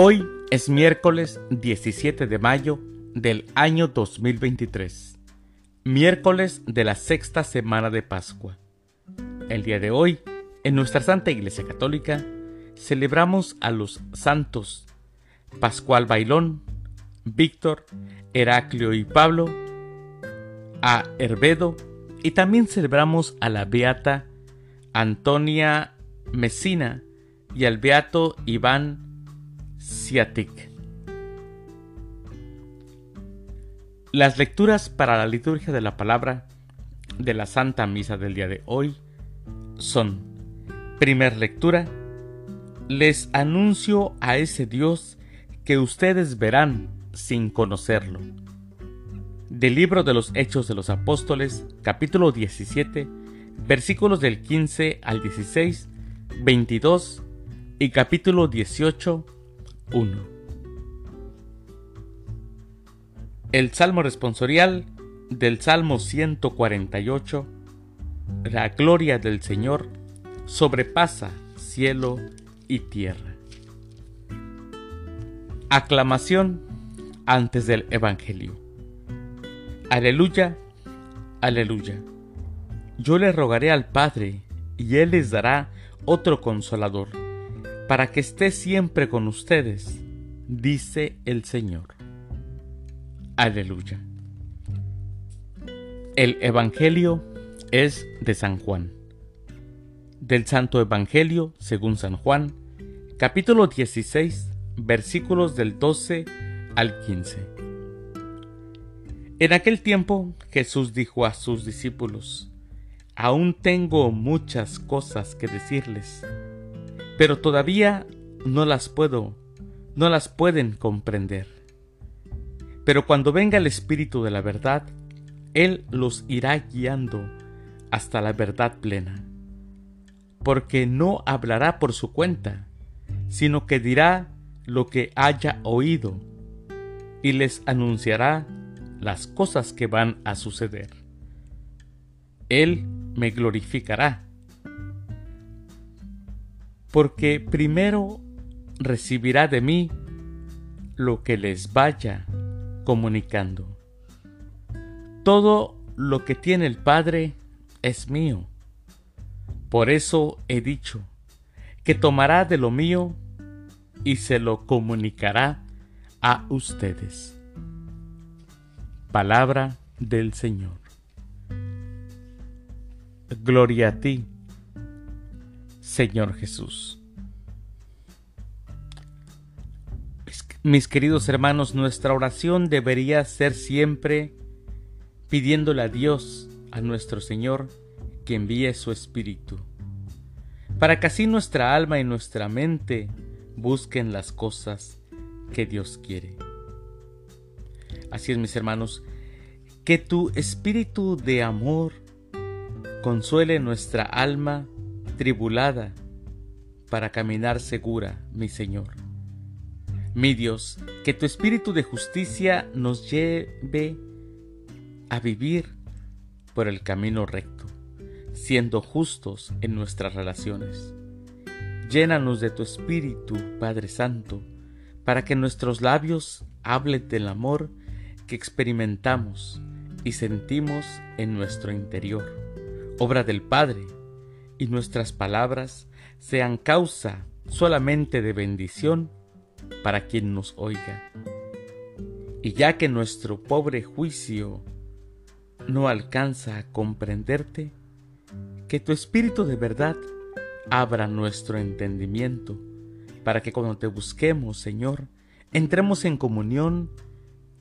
Hoy es miércoles 17 de mayo del año 2023, miércoles de la sexta semana de Pascua. El día de hoy, en nuestra Santa Iglesia Católica, celebramos a los santos Pascual Bailón, Víctor, Heraclio y Pablo, a Herbedo y también celebramos a la beata Antonia Mesina y al beato Iván Las lecturas para la liturgia de la palabra de la Santa Misa del día de hoy son, primer lectura, les anuncio a ese Dios que ustedes verán sin conocerlo. Del libro de los Hechos de los Apóstoles, capítulo 17, versículos del 15 al 16, 22 y capítulo 18, 1. El Salmo responsorial del Salmo 148, la gloria del Señor sobrepasa cielo y tierra. Aclamación antes del Evangelio. Aleluya, aleluya. Yo le rogaré al Padre, y Él les dará otro consolador, para que esté siempre con ustedes, dice el Señor. Aleluya. El Evangelio es de San Juan. Del Santo Evangelio según San Juan, capítulo 16, versículos del 12 al 15. En aquel tiempo Jesús dijo a sus discípulos, Aún tengo muchas cosas que decirles, pero todavía no las puedo, no las pueden comprender. Pero cuando venga el Espíritu de la verdad, Él los irá guiando hasta la verdad plena, porque no hablará por su cuenta, sino que dirá lo que haya oído y les anunciará las cosas que van a suceder. Él me glorificará, porque primero recibirá de mí lo que les vaya comunicando. Todo lo que tiene el Padre es mío. Por eso he dicho que tomará de lo mío y se lo comunicará a ustedes. Palabra del Señor. Gloria a ti, Señor Jesús. Mis queridos hermanos, nuestra oración debería ser siempre pidiéndole a Dios, a nuestro Señor, que envíe su Espíritu, para que así nuestra alma y nuestra mente busquen las cosas que Dios quiere. Así es, mis hermanos, que tu espíritu de amor consuele nuestra alma tribulada para caminar segura, mi Señor. Mi Dios, que tu espíritu de justicia nos lleve a vivir por el camino recto, siendo justos en nuestras relaciones. Llénanos de tu espíritu, Padre Santo, para que nuestros labios hablen del amor que experimentamos y sentimos en nuestro interior, obra del Padre, y nuestras palabras sean causa solamente de bendición para quien nos oiga. Y ya que nuestro pobre juicio no alcanza a comprenderte, que tu Espíritu de verdad abra nuestro entendimiento para que cuando te busquemos, Señor, entremos en comunión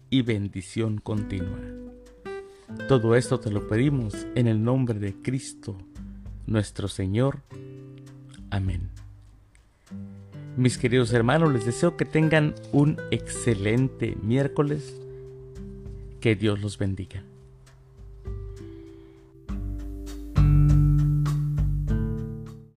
y bendición continua. Todo esto te lo pedimos en el nombre de Cristo, nuestro Señor. Amén. Mis queridos hermanos, les deseo que tengan un excelente miércoles. Que Dios los bendiga.